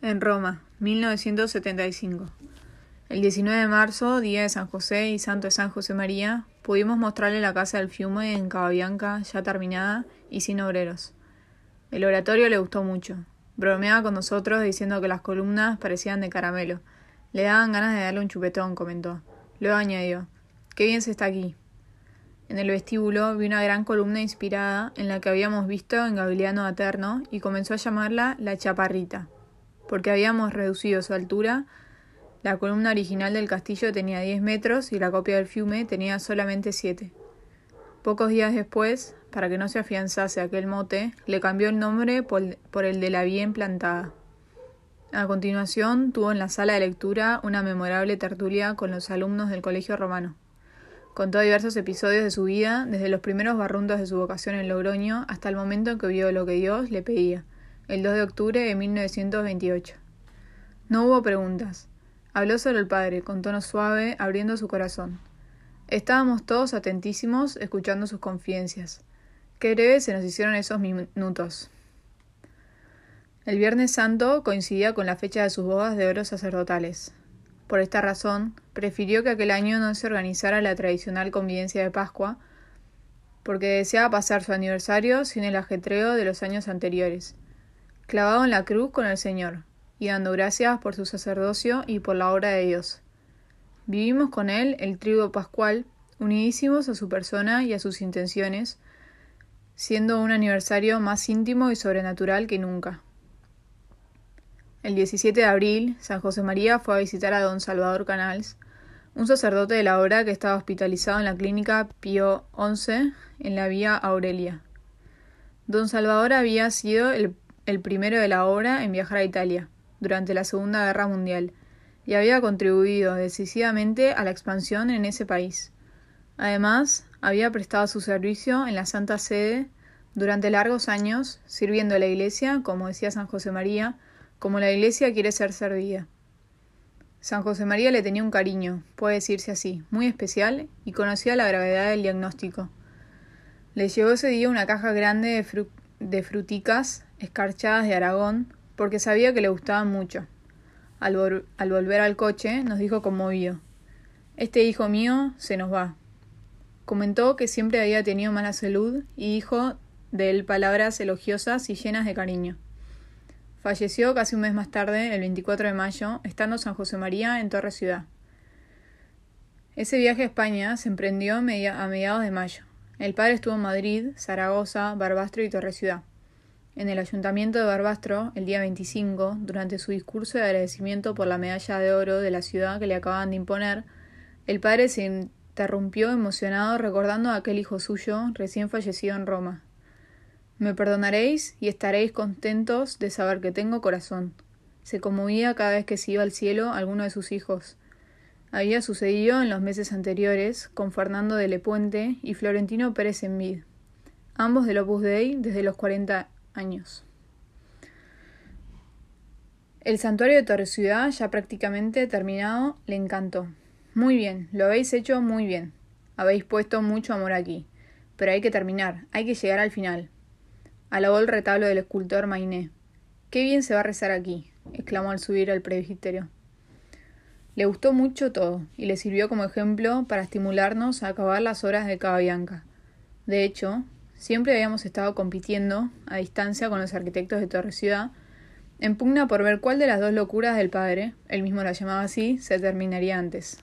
En Roma, 1975. El 19 de marzo, día de San José y santo de San José María, pudimos mostrarle la casa del Fiume en Cababianca, ya terminada y sin obreros. El oratorio le gustó mucho. Bromeaba con nosotros diciendo que las columnas parecían de caramelo. Le daban ganas de darle un chupetón, comentó. Luego añadió: Qué bien se está aquí. En el vestíbulo vi una gran columna inspirada en la que habíamos visto en Gabiliano Aterno y comenzó a llamarla la Chaparrita porque habíamos reducido su altura. La columna original del castillo tenía 10 metros y la copia del Fiume tenía solamente 7. Pocos días después, para que no se afianzase aquel mote, le cambió el nombre por el de la bien plantada. A continuación, tuvo en la sala de lectura una memorable tertulia con los alumnos del colegio romano. Contó diversos episodios de su vida, desde los primeros barruntos de su vocación en Logroño hasta el momento en que vio lo que Dios le pedía el 2 de octubre de 1928. No hubo preguntas. Habló solo el padre, con tono suave, abriendo su corazón. Estábamos todos atentísimos, escuchando sus confidencias. Qué breves se nos hicieron esos minutos. El Viernes Santo coincidía con la fecha de sus bodas de oro sacerdotales. Por esta razón, prefirió que aquel año no se organizara la tradicional convivencia de Pascua, porque deseaba pasar su aniversario sin el ajetreo de los años anteriores clavado en la cruz con el Señor, y dando gracias por su sacerdocio y por la obra de Dios. Vivimos con Él el trigo pascual, unidísimos a su persona y a sus intenciones, siendo un aniversario más íntimo y sobrenatural que nunca. El 17 de abril, San José María fue a visitar a don Salvador Canals, un sacerdote de la hora que estaba hospitalizado en la clínica Pío XI en la vía Aurelia. Don Salvador había sido el el primero de la obra en viajar a Italia, durante la Segunda Guerra Mundial, y había contribuido decisivamente a la expansión en ese país. Además, había prestado su servicio en la Santa Sede durante largos años, sirviendo a la Iglesia, como decía San José María, como la Iglesia quiere ser servida. San José María le tenía un cariño, puede decirse así, muy especial, y conocía la gravedad del diagnóstico. Le llevó ese día una caja grande de, de fruticas escarchadas de Aragón, porque sabía que le gustaban mucho. Al, volver al coche, nos dijo conmovido: Este hijo mío se nos va. Comentó que siempre había tenido mala salud y dijo de él palabras elogiosas y llenas de cariño. Falleció casi un mes más tarde, el 24 de mayo, estando San José María en Torre Ciudad. Ese viaje a España se emprendió a mediados de mayo. El padre estuvo en Madrid, Zaragoza, Barbastro y Torre Ciudad. En el ayuntamiento de Barbastro, el día 25, durante su discurso de agradecimiento por la medalla de oro de la ciudad que le acaban de imponer, el padre se interrumpió emocionado recordando a aquel hijo suyo recién fallecido en Roma. Me perdonaréis y estaréis contentos de saber que tengo corazón. Se conmovía cada vez que se iba al cielo alguno de sus hijos. Había sucedido en los meses anteriores con Fernando de Lepuente y Florentino Pérez Envid, ambos del Opus Dei desde los 40 años. El santuario de Torre Ciudad, ya prácticamente terminado, le encantó. Muy bien, lo habéis hecho muy bien. Habéis puesto mucho amor aquí. Pero hay que terminar, hay que llegar al final. Alabó el retablo del escultor Mainé. Qué bien se va a rezar aquí, exclamó al subir al presbiterio. Le gustó mucho todo y le sirvió como ejemplo para estimularnos a acabar las horas de Cababianca. De hecho, Siempre habíamos estado compitiendo, a distancia con los arquitectos de Torre Ciudad, en pugna por ver cuál de las dos locuras del padre, él mismo la llamaba así, se terminaría antes.